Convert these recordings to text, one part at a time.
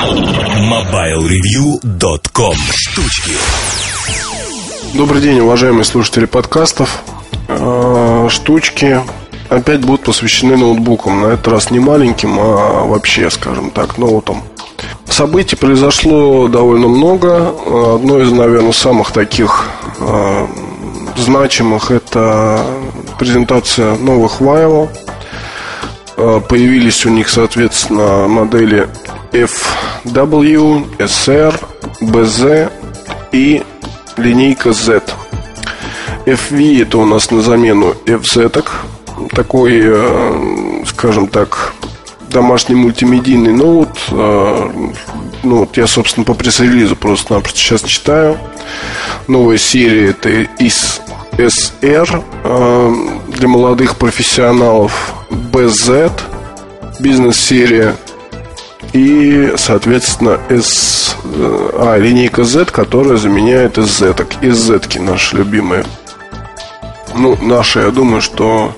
MobileReview.com Штучки Добрый день, уважаемые слушатели подкастов. Э, штучки опять будут посвящены ноутбукам. На этот раз не маленьким, а вообще, скажем так, ноутам. Событий произошло довольно много. Одно из, наверное, самых таких э, значимых это презентация новых. Э, появились у них, соответственно, модели FW, SR, BZ и линейка Z. FV это у нас на замену FZ, такой, э, скажем так, домашний мультимедийный ноут. Э, ну, вот я, собственно, по пресс-релизу просто-напросто сейчас читаю. Новая серия это из SR э, для молодых профессионалов BZ бизнес-серия и, соответственно, S, а, линейка Z, которая заменяет SZ, SZ наши любимые. Ну, наши, я думаю, что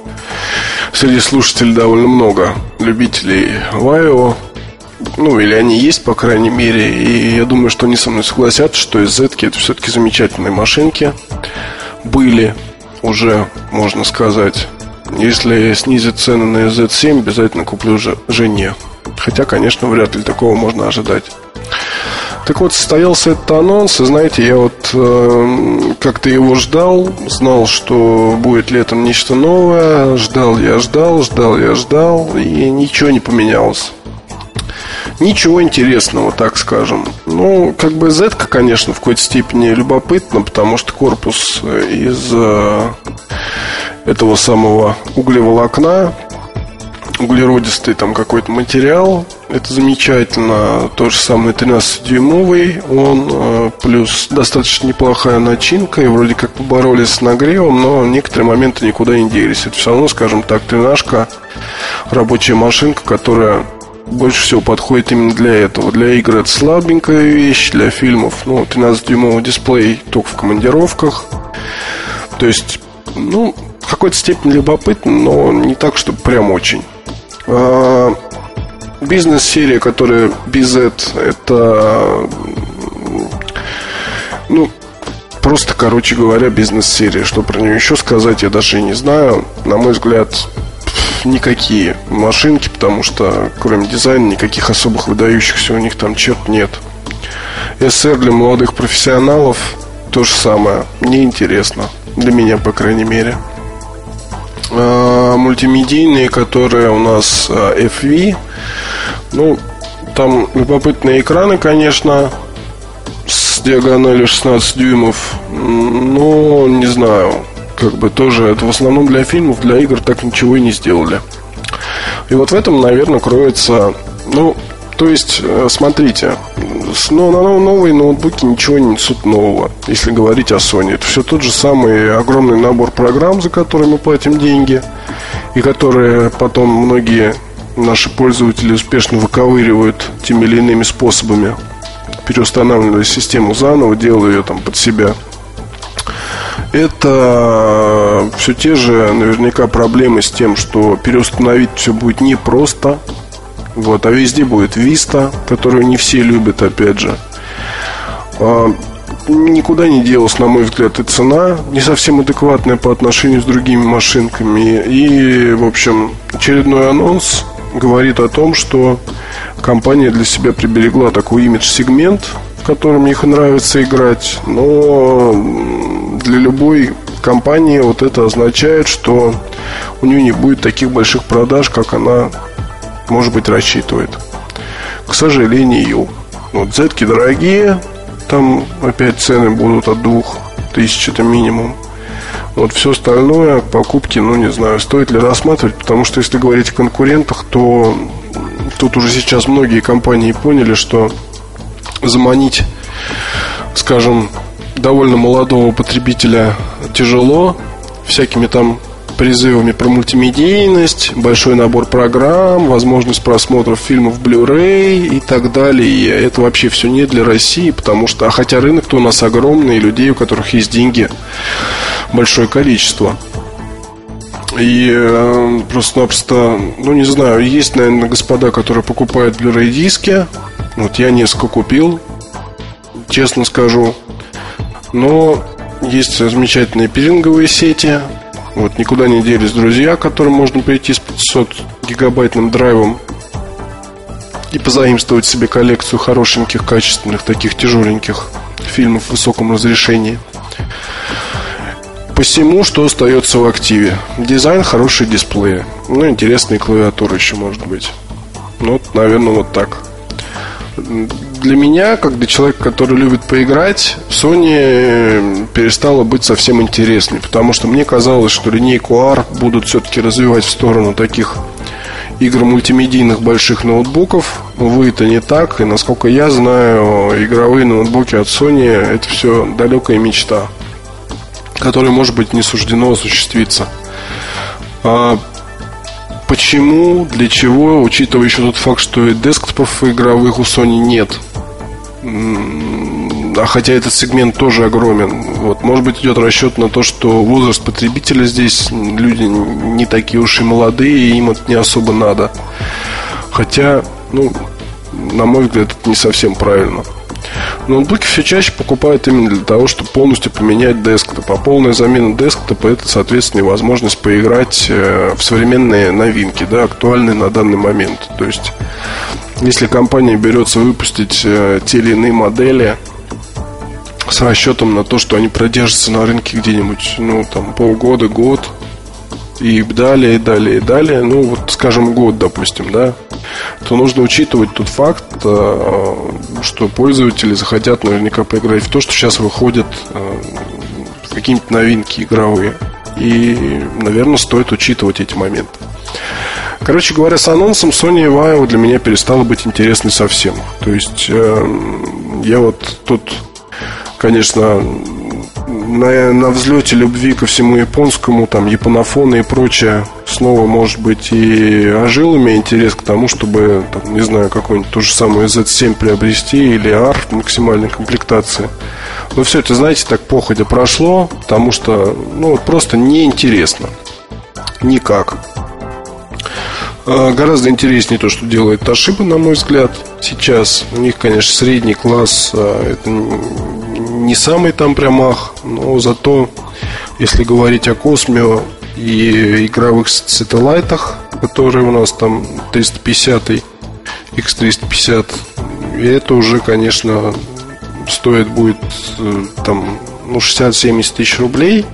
среди слушателей довольно много любителей Вайо. Ну, или они есть, по крайней мере. И я думаю, что они со мной согласятся, что SZ это все-таки замечательные машинки. Были уже, можно сказать. Если снизят цены на Z7, обязательно куплю жене. Хотя, конечно, вряд ли такого можно ожидать. Так вот, состоялся этот анонс, и знаете, я вот э, как-то его ждал, знал, что будет летом нечто новое, ждал я ждал, ждал я ждал, и ничего не поменялось. Ничего интересного, так скажем. Ну, как бы Z, конечно, в какой-то степени любопытно, потому что корпус из э, этого самого углеволокна углеродистый там какой-то материал. Это замечательно. То же самое 13-дюймовый. Он э, плюс достаточно неплохая начинка. И вроде как поборолись с нагревом, но некоторые моменты никуда не делись. Это все равно, скажем так, тренажка, рабочая машинка, которая больше всего подходит именно для этого. Для игр это слабенькая вещь, для фильмов, ну, 13-дюймовый дисплей только в командировках. То есть, ну, в какой-то степени любопытно, но не так, чтобы прям очень. А, бизнес-серия, которая BZ, это ну, просто, короче говоря, бизнес-серия. Что про нее еще сказать, я даже не знаю. На мой взгляд, никакие машинки, потому что кроме дизайна никаких особых выдающихся у них там черт нет. SR для молодых профессионалов то же самое. Неинтересно. Для меня, по крайней мере. А, мультимедийные, которые у нас а, FV. Ну, там любопытные экраны, конечно, с диагональю 16 дюймов. Но не знаю, как бы тоже это в основном для фильмов, для игр так ничего и не сделали. И вот в этом, наверное, кроется, ну, то есть, э, смотрите, но на новые ноутбуки ничего не несут нового, если говорить о Sony. Это все тот же самый огромный набор программ, за которые мы платим деньги, и которые потом многие наши пользователи успешно выковыривают теми или иными способами, переустанавливая систему заново, делая ее там под себя. Это все те же наверняка проблемы с тем, что переустановить все будет непросто, вот, а везде будет Vista, которую не все любят, опять же. А, никуда не делась, на мой взгляд, и цена не совсем адекватная по отношению с другими машинками. И, в общем, очередной анонс говорит о том, что компания для себя приберегла такой имидж-сегмент, в котором их нравится играть, но для любой компании вот это означает, что у нее не будет таких больших продаж, как она может быть, рассчитывает. К сожалению. Вот z дорогие, там опять цены будут от двух тысяч, это минимум. Вот все остальное, покупки, ну не знаю, стоит ли рассматривать, потому что если говорить о конкурентах, то тут уже сейчас многие компании поняли, что заманить, скажем, довольно молодого потребителя тяжело, всякими там призывами про мультимедийность, большой набор программ, возможность просмотра фильмов Blu-ray и так далее. Это вообще все не для России, потому что, а хотя рынок-то у нас огромный, и людей, у которых есть деньги, большое количество. И э, просто-напросто, ну не знаю, есть, наверное, господа, которые покупают Blu-ray диски. Вот я несколько купил, честно скажу. Но есть замечательные пиринговые сети. Вот никуда не делись друзья, которым можно прийти с 500 гигабайтным драйвом и позаимствовать себе коллекцию хорошеньких, качественных, таких тяжеленьких фильмов в высоком разрешении. Посему, что остается в активе? Дизайн, хороший дисплей. Ну, интересные клавиатуры еще, может быть. Ну, наверное, вот так. Для меня, как для человека, который любит поиграть, Sony перестала быть совсем интересной, потому что мне казалось, что линейку R будут все-таки развивать в сторону таких игр мультимедийных больших ноутбуков. Увы, это не так. И насколько я знаю, игровые ноутбуки от Sony это все далекая мечта, которая, может быть, не суждено осуществиться. Почему, для чего, учитывая еще тот факт, что и десктопов игровых у Sony нет – а хотя этот сегмент тоже огромен. Вот, может быть, идет расчет на то, что возраст потребителя здесь люди не такие уж и молодые, и им это не особо надо. Хотя, ну, на мой взгляд, это не совсем правильно. Ноутбуки все чаще покупают именно для того, чтобы полностью поменять десктоп. А полная замена десктопа это, соответственно, возможность поиграть э, в современные новинки, да, актуальные на данный момент. То есть если компания берется выпустить э, те или иные модели с расчетом на то, что они продержатся на рынке где-нибудь, ну, там, полгода, год, и далее, и далее, и далее, ну, вот, скажем, год, допустим, да, то нужно учитывать тот факт, э, что пользователи захотят наверняка поиграть в то, что сейчас выходят э, какие-нибудь новинки игровые. И, наверное, стоит учитывать эти моменты. Короче говоря, с анонсом Sony Vaio для меня перестала быть интересной совсем. То есть э, я вот тут, конечно, на, на взлете любви ко всему японскому, там, японофоны и прочее, снова, может быть, и ожил у меня интерес к тому, чтобы, там, не знаю, какой-нибудь ту же самую Z7 приобрести или AR в максимальной комплектации. Но все это, знаете, так походя прошло, потому что, ну, вот просто неинтересно. Никак. А, гораздо интереснее то, что делает Toshiba, на мой взгляд, сейчас. У них, конечно, средний класс, а, это не самый там прямах, но зато, если говорить о Космио и игровых сателлайтах, которые у нас там 350 X350, это уже, конечно, стоит будет э, там ну, 60-70 тысяч рублей.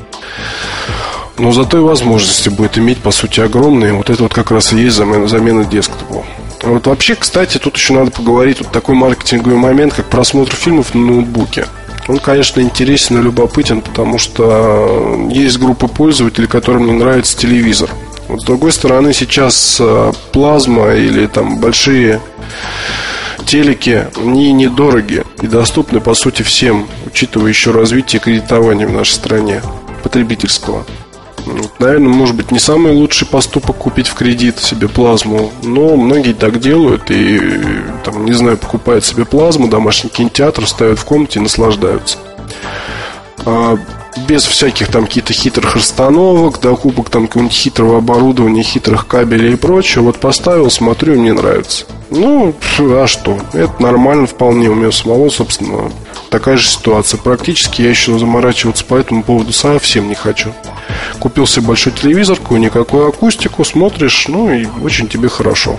Но зато и возможности будет иметь, по сути, огромные. Вот это вот как раз и есть замена, замена десктопу. Вот вообще, кстати, тут еще надо поговорить вот такой маркетинговый момент, как просмотр фильмов на ноутбуке. Он, конечно, интересен и любопытен, потому что есть группа пользователей, которым не нравится телевизор. Вот с другой стороны, сейчас э, плазма или там большие телеки, они недорогие и доступны, по сути, всем, учитывая еще развитие кредитования в нашей стране потребительского. Наверное, может быть, не самый лучший поступок купить в кредит себе плазму, но многие так делают и, там, не знаю, покупают себе плазму, домашний кинотеатр, ставят в комнате и наслаждаются. Без всяких там каких-то хитрых расстановок, докупок там какого-нибудь хитрого оборудования, хитрых кабелей и прочего. Вот поставил, смотрю, мне нравится. Ну, а что? Это нормально вполне. У меня самого, собственно, такая же ситуация. Практически я еще заморачиваться по этому поводу совсем не хочу. Купил себе большой телевизор, какую-никакую акустику, смотришь, ну и очень тебе хорошо.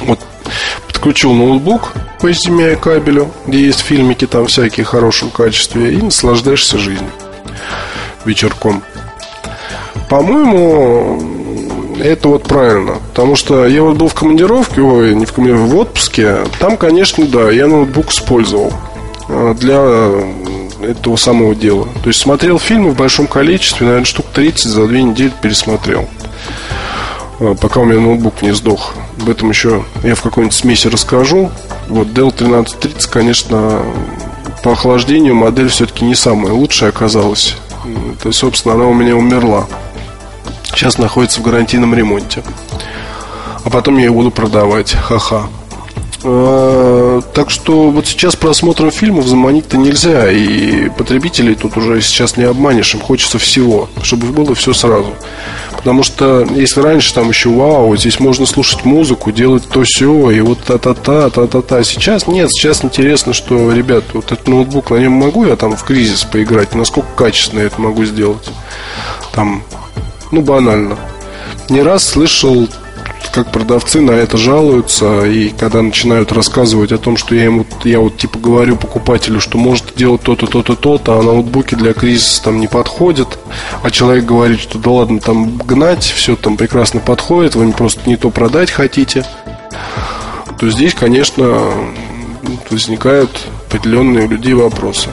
Вот подключил ноутбук по HDMI кабелю, где есть фильмики там всякие в хорошем качестве, и наслаждаешься жизнью вечерком. По-моему, это вот правильно. Потому что я вот был в командировке, ой, не в командировке, в отпуске. Там, конечно, да, я ноутбук использовал а, для этого самого дела. То есть смотрел фильмы в большом количестве, наверное, штук 30 за две недели пересмотрел. А, пока у меня ноутбук не сдох. Об этом еще я в какой-нибудь смеси расскажу. Вот Dell 1330, конечно, по охлаждению модель все-таки не самая лучшая оказалась. То есть, собственно, она у меня умерла. Сейчас находится в гарантийном ремонте. А потом я ее буду продавать. Ха-ха. А, так что вот сейчас просмотром фильмов заманить-то нельзя, и потребителей тут уже сейчас не обманешь, им хочется всего, чтобы было все сразу. Потому что если раньше там еще вау, здесь можно слушать музыку, делать то все и вот та-та-та, та-та-та. Сейчас нет, сейчас интересно, что, ребят, вот этот ноутбук, на нем могу я там в кризис поиграть, насколько качественно я это могу сделать. Там, ну, банально. Не раз слышал как продавцы на это жалуются, и когда начинают рассказывать о том, что я ему, я вот типа говорю покупателю, что может делать то-то, то-то, то-то, а ноутбуки для кризиса там не подходят, а человек говорит, что да ладно, там гнать, все там прекрасно подходит, вы просто не то продать хотите, то здесь, конечно, возникают определенные у людей вопросы.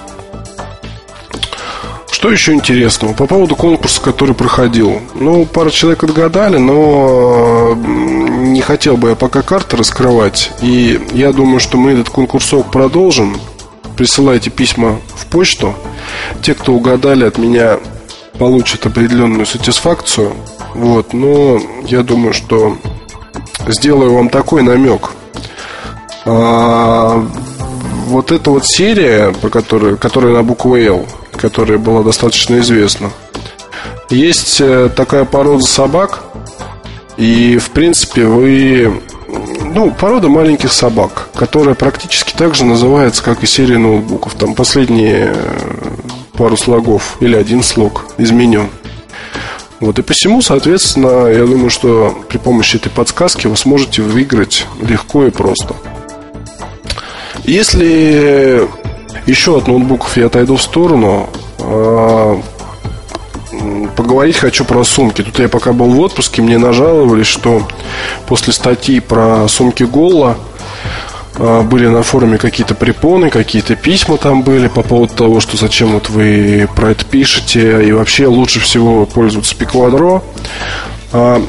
Что еще интересного? По поводу конкурса, который проходил. Ну, пара человек отгадали, но не хотел бы я пока карты раскрывать. И я думаю, что мы этот конкурсок продолжим. Присылайте письма в почту. Те, кто угадали от меня, получат определенную сатисфакцию. Вот, но я думаю, что сделаю вам такой намек. А, вот эта вот серия, по которой, которая на букву L, которая была достаточно известна. Есть э, такая порода собак, и, в принципе, вы... Ну, порода маленьких собак, которая практически так же называется, как и серия ноутбуков. Там последние э, пару слогов или один слог изменен. Вот и посему, соответственно, я думаю, что при помощи этой подсказки вы сможете выиграть легко и просто. Если еще от ноутбуков я отойду в сторону. А, поговорить хочу про сумки. Тут я пока был в отпуске, мне нажаловались, что после статьи про сумки Голла а, были на форуме какие-то препоны, какие-то письма там были по поводу того, что зачем вот вы про это пишете, и вообще лучше всего пользоваться Пиквадро. А,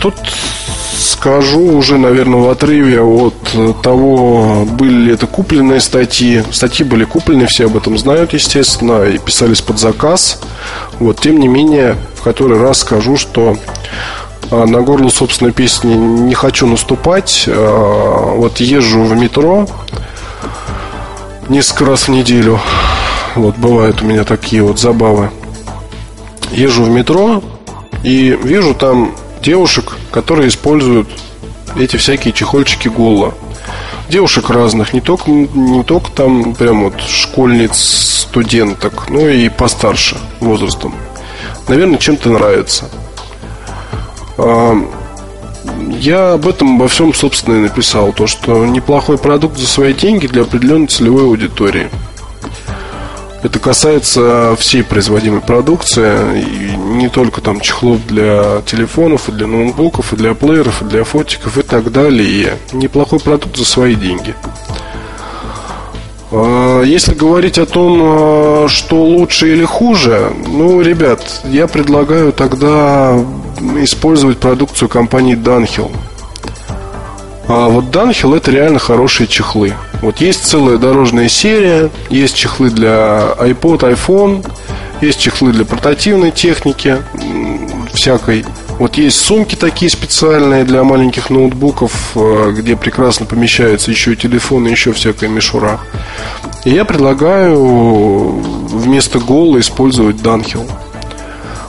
тут скажу уже, наверное, в отрыве от того, были ли это купленные статьи. Статьи были куплены, все об этом знают, естественно, и писались под заказ. Вот, тем не менее, в который раз скажу, что а, на горло собственной песни не хочу наступать. А, вот езжу в метро несколько раз в неделю. Вот бывают у меня такие вот забавы. Езжу в метро и вижу там девушек, которые используют эти всякие чехольчики Голла. Девушек разных, не только, не только там прям вот школьниц, студенток, но и постарше возрастом. Наверное, чем-то нравится. А, я об этом обо всем, собственно, и написал. То, что неплохой продукт за свои деньги для определенной целевой аудитории. Это касается всей производимой продукции, и не только там чехлов для телефонов, и для ноутбуков, и для плееров, и для фотиков и так далее. Неплохой продукт за свои деньги. А, если говорить о том, а, что лучше или хуже, ну, ребят, я предлагаю тогда использовать продукцию компании Dunhill. А вот Dunhill это реально хорошие чехлы. Вот есть целая дорожная серия, есть чехлы для iPod, iPhone, есть чехлы для портативной техники, всякой. Вот есть сумки такие специальные для маленьких ноутбуков, э, где прекрасно помещаются еще и телефоны, еще всякая мишура. И я предлагаю вместо Гола использовать Dunhill.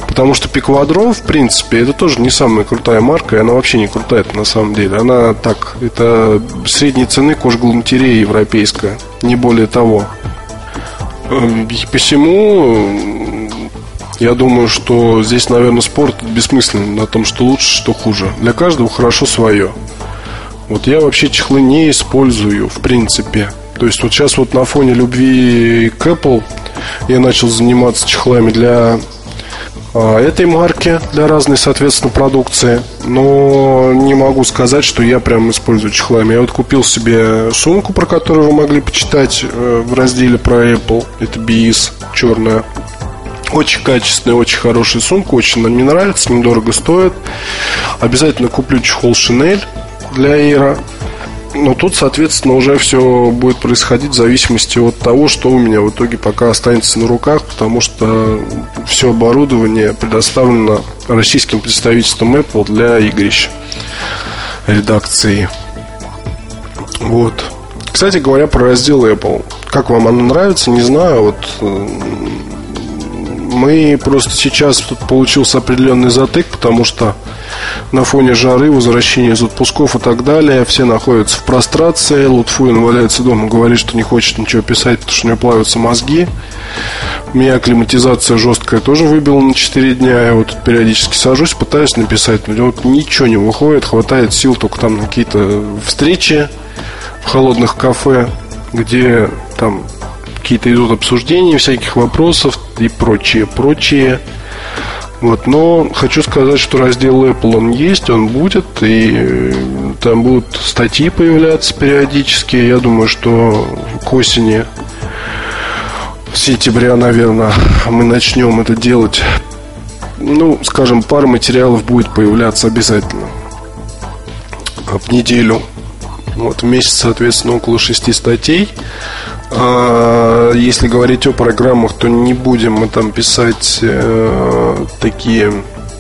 Потому что Пиквадро, в принципе, это тоже не самая крутая марка, и она вообще не крутая на самом деле. Она так, это средней цены кожгалантерея европейская, не более того. Эм, посему я думаю, что здесь, наверное, спорт бессмысленный на том, что лучше, что хуже. Для каждого хорошо свое. Вот я вообще чехлы не использую, в принципе. То есть вот сейчас вот на фоне любви к Apple я начал заниматься чехлами для а, этой марки для разной, соответственно, продукции. Но не могу сказать, что я прям использую чехлами. Я вот купил себе сумку, про которую вы могли почитать э, в разделе про Apple. Это BIS черная. Очень качественная, очень хорошая сумка, очень она мне нравится, недорого стоит. Обязательно куплю чехол Chanel для Air. Но тут, соответственно, уже все будет происходить в зависимости от того, что у меня в итоге пока останется на руках, потому что все оборудование предоставлено российским представительством Apple для игрищ редакции. Вот. Кстати говоря, про раздел Apple. Как вам оно нравится, не знаю. Вот Мы просто сейчас тут получился определенный затык, потому что на фоне жары, возвращения из отпусков и так далее, все находятся в прострации. Лутфуин валяется дома, говорит, что не хочет ничего писать, потому что у него плавятся мозги. Меня акклиматизация жесткая тоже выбила на 4 дня. Я вот периодически сажусь, пытаюсь написать, но вот ничего не выходит. Хватает сил только там на какие-то встречи в холодных кафе, где там какие-то идут обсуждения всяких вопросов и прочее, прочее. Вот, но хочу сказать, что раздел Apple он есть, он будет, и э, там будут статьи появляться периодически. Я думаю, что к осени сентября, наверное, мы начнем это делать. Ну, скажем, пара материалов будет появляться обязательно в неделю. Вот в месяц, соответственно, около шести статей. А, если говорить о программах, то не будем мы там писать э, такие,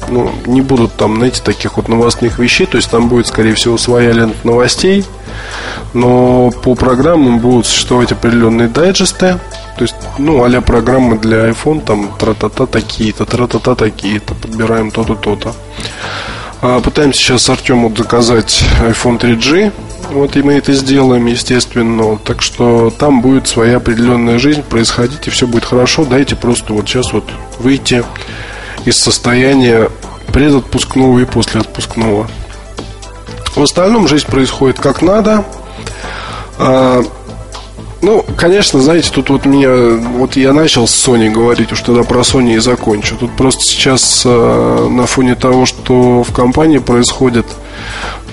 ну, не будут там, знаете, таких вот новостных вещей. То есть там будет, скорее всего, своя лента новостей. Но по программам будут существовать определенные дайджесты. То есть, ну, а программы для iPhone, там, тра-та-та такие-то, тра-та-та такие-то, подбираем то-то, то-то. А, пытаемся сейчас Артему заказать iPhone 3G. Вот и мы это сделаем, естественно. Так что там будет своя определенная жизнь происходить, и все будет хорошо. Дайте просто вот сейчас вот выйти из состояния предотпускного и после отпускного. В остальном жизнь происходит как надо. А, ну, конечно, знаете, тут вот меня, вот я начал с Sony говорить, уж тогда про Sony и закончу. Тут просто сейчас э, на фоне того, что в компании происходит,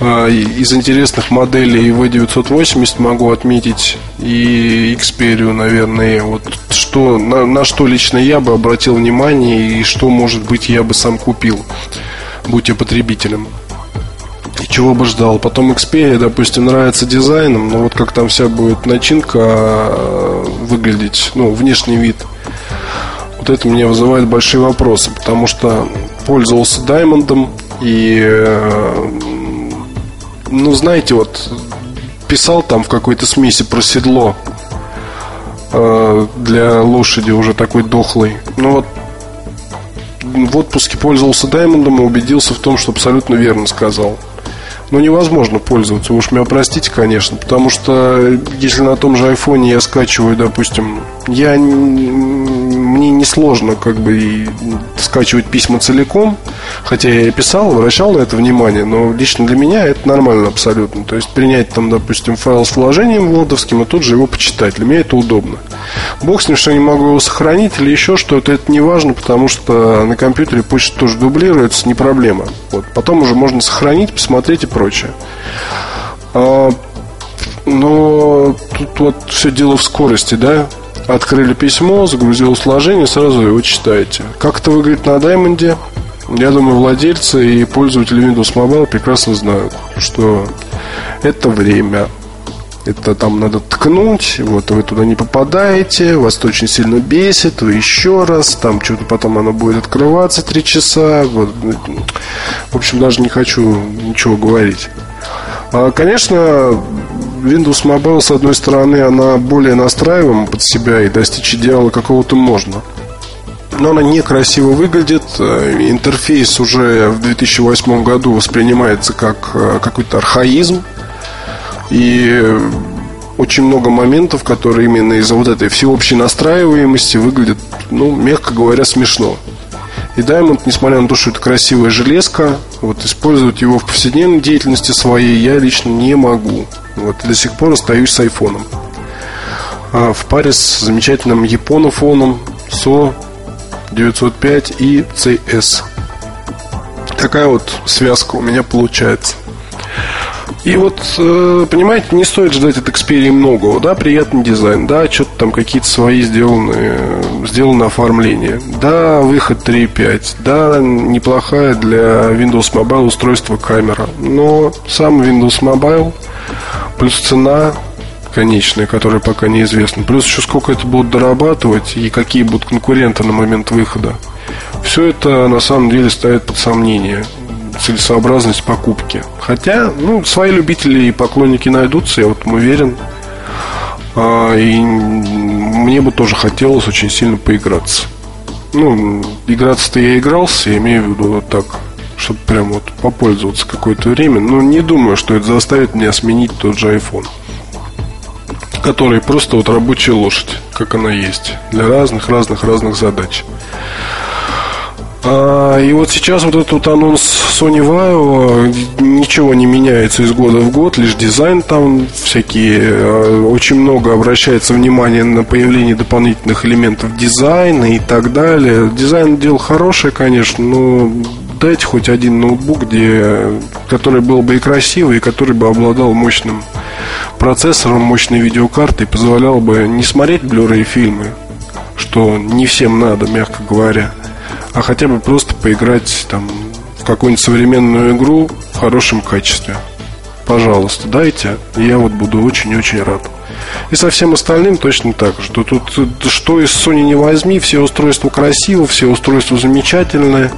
из интересных моделей V980 могу отметить и Xperia, наверное, вот что, на, на что лично я бы обратил внимание и что, может быть, я бы сам купил, будь я потребителем чего бы ждал. Потом Xperia, допустим, нравится дизайном, но вот как там вся будет начинка э, выглядеть, ну, внешний вид, вот это мне вызывает большие вопросы, потому что пользовался Даймондом и, э, ну, знаете, вот писал там в какой-то смеси про седло э, для лошади уже такой дохлый. Ну вот в отпуске пользовался Даймондом и убедился в том, что абсолютно верно сказал ну, невозможно пользоваться. Уж меня простите, конечно, потому что если на том же айфоне я скачиваю, допустим, я мне несложно как бы скачивать письма целиком, хотя я и писал, обращал на это внимание, но лично для меня это нормально абсолютно. То есть принять там, допустим, файл с вложением владовским и тут же его почитать. Для меня это удобно. Бог с ним, что я не могу его сохранить или еще что-то, это не важно, потому что на компьютере почта тоже дублируется, не проблема. Вот. Потом уже можно сохранить, посмотреть и прочее. А, но тут вот все дело в скорости, да? Открыли письмо, загрузил сложение, сразу его читаете. Как это выглядит на Даймонде? Я думаю, владельцы и пользователи Windows Mobile прекрасно знают, что это время. Это там надо ткнуть, вот вы туда не попадаете, вас очень сильно бесит, вы еще раз, там что-то потом оно будет открываться три часа. Вот. В общем, даже не хочу ничего говорить. А, конечно, Windows Mobile, с одной стороны, она более настраиваема под себя и достичь идеала какого-то можно. Но она некрасиво выглядит. Интерфейс уже в 2008 году воспринимается как э, какой-то архаизм. И очень много моментов, которые именно из-за вот этой всеобщей настраиваемости выглядят, ну, мягко говоря, смешно. И Diamond, несмотря на то, что это красивая железка, вот использовать его в повседневной деятельности своей я лично не могу. Вот до сих пор остаюсь с айфоном. А в паре с замечательным японофоном SO 905 и CS. Такая вот связка у меня получается. И вот, э, понимаете, не стоит ждать от Xperia многого, да, приятный дизайн, да, что-то там какие-то свои сделаны, сделано оформление, да, выход 3.5, да, неплохая для Windows Mobile устройство камера, но сам Windows Mobile плюс цена конечная, которая пока неизвестна, плюс еще сколько это будут дорабатывать и какие будут конкуренты на момент выхода. Все это на самом деле ставит под сомнение целесообразность покупки. Хотя, ну, свои любители и поклонники найдутся, я вот уверен. А, и мне бы тоже хотелось очень сильно поиграться. Ну, играться-то я игрался, я имею в виду вот так, чтобы прям вот попользоваться какое-то время. Но не думаю, что это заставит меня сменить тот же iPhone. Который просто вот рабочая лошадь, как она есть, для разных-разных-разных задач. А, и вот сейчас вот этот вот анонс Sony Vaio ничего не меняется из года в год, лишь дизайн там всякие, а, очень много обращается внимание на появление дополнительных элементов дизайна и так далее. Дизайн дело хорошее, конечно, но дайте хоть один ноутбук, где, который был бы и красивый, и который бы обладал мощным процессором, мощной видеокартой, позволял бы не смотреть блюры и фильмы, что не всем надо, мягко говоря, а хотя бы просто поиграть там в какую-нибудь современную игру в хорошем качестве. Пожалуйста, дайте, и я вот буду очень-очень рад. И со всем остальным точно так, что тут что из Sony не возьми, все устройства красивые, все устройства замечательные,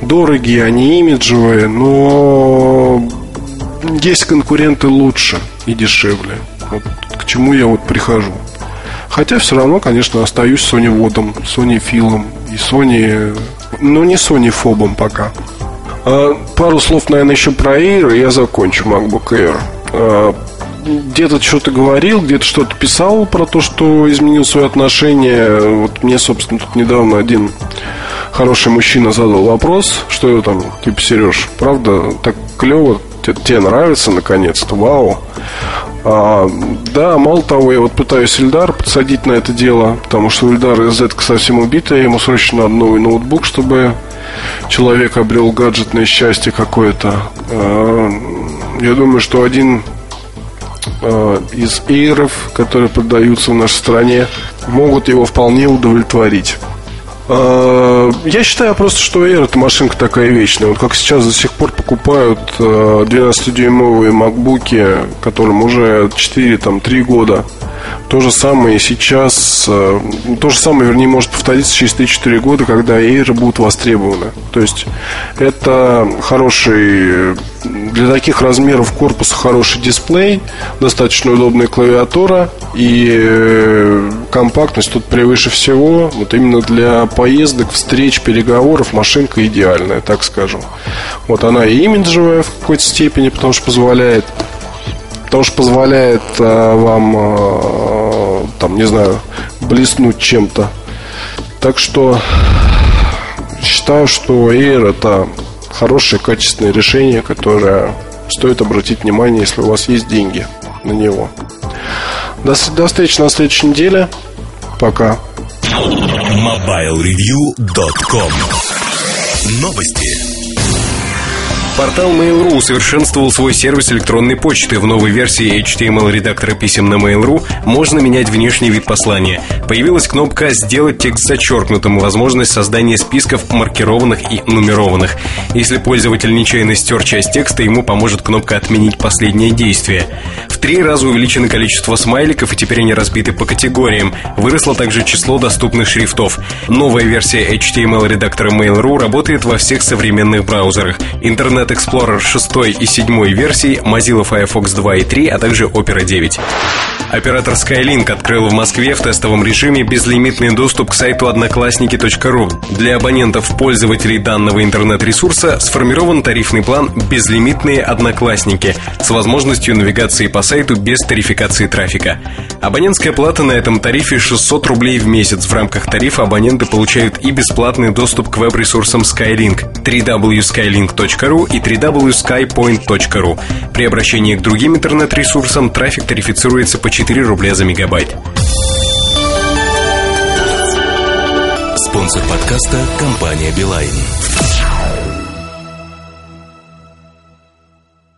дорогие, они имиджевые, но есть конкуренты лучше и дешевле. Вот к чему я вот прихожу. Хотя все равно, конечно, остаюсь Sony водом, Sony филом и Sony, ну не Sony фобом пока. А, пару слов, наверное, еще про Air, и я закончу MacBook Air. А, где-то что-то говорил, где-то что-то писал про то, что изменил свое отношение. Вот мне, собственно, тут недавно один хороший мужчина задал вопрос, что там, типа, Сереж, правда, так клево, тебе нравится наконец-то, вау. А, да, мало того, я вот пытаюсь Ильдар подсадить на это дело, потому что у Ильдара Z совсем убитая, ему срочно надо новый ноутбук, чтобы человек обрел гаджетное счастье какое-то. А, я думаю, что один а, из эйров, которые продаются в нашей стране, могут его вполне удовлетворить. А, я считаю просто, что Air это машинка такая вечная. Вот как сейчас до сих пор покупают 12-дюймовые а, макбуки, которым уже 4, там, 3 года. То же самое сейчас, а, то же самое, вернее, может повториться через 3-4 года, когда Air будут востребованы. То есть это хороший для таких размеров корпуса хороший дисплей, достаточно удобная клавиатура и э, компактность тут превыше всего. Вот именно для поездок, встреч, переговоров машинка идеальная, так скажем. Вот она и имиджевая в какой-то степени, потому что позволяет потому что позволяет а, вам, а, там, не знаю, блеснуть чем-то. Так что считаю, что Air это хорошее, качественное решение, которое стоит обратить внимание, если у вас есть деньги на него. До, до встречи на следующей неделе. Пока. MobileReview.com Новости. Портал Mail.ru усовершенствовал свой сервис электронной почты. В новой версии HTML-редактора писем на Mail.ru можно менять внешний вид послания. Появилась кнопка «Сделать текст зачеркнутым», возможность создания списков маркированных и нумерованных. Если пользователь нечаянно стер часть текста, ему поможет кнопка «Отменить последнее действие». Три раза увеличено количество смайликов, и теперь они разбиты по категориям. Выросло также число доступных шрифтов. Новая версия HTML-редактора Mail.ru работает во всех современных браузерах. Internet Explorer 6 и 7 версий, Mozilla Firefox 2 и 3, а также Opera 9. Оператор Skylink открыл в Москве в тестовом режиме безлимитный доступ к сайту одноклассники.ру. Для абонентов пользователей данного интернет-ресурса сформирован тарифный план «Безлимитные одноклассники» с возможностью навигации по сайту без тарификации трафика. Абонентская плата на этом тарифе 600 рублей в месяц. В рамках тарифа абоненты получают и бесплатный доступ к веб-ресурсам Skylink www.skylink.ru и www.skypoint.ru. При обращении к другим интернет-ресурсам трафик тарифицируется по 4 рубля за мегабайт. Спонсор подкаста – компания «Билайн».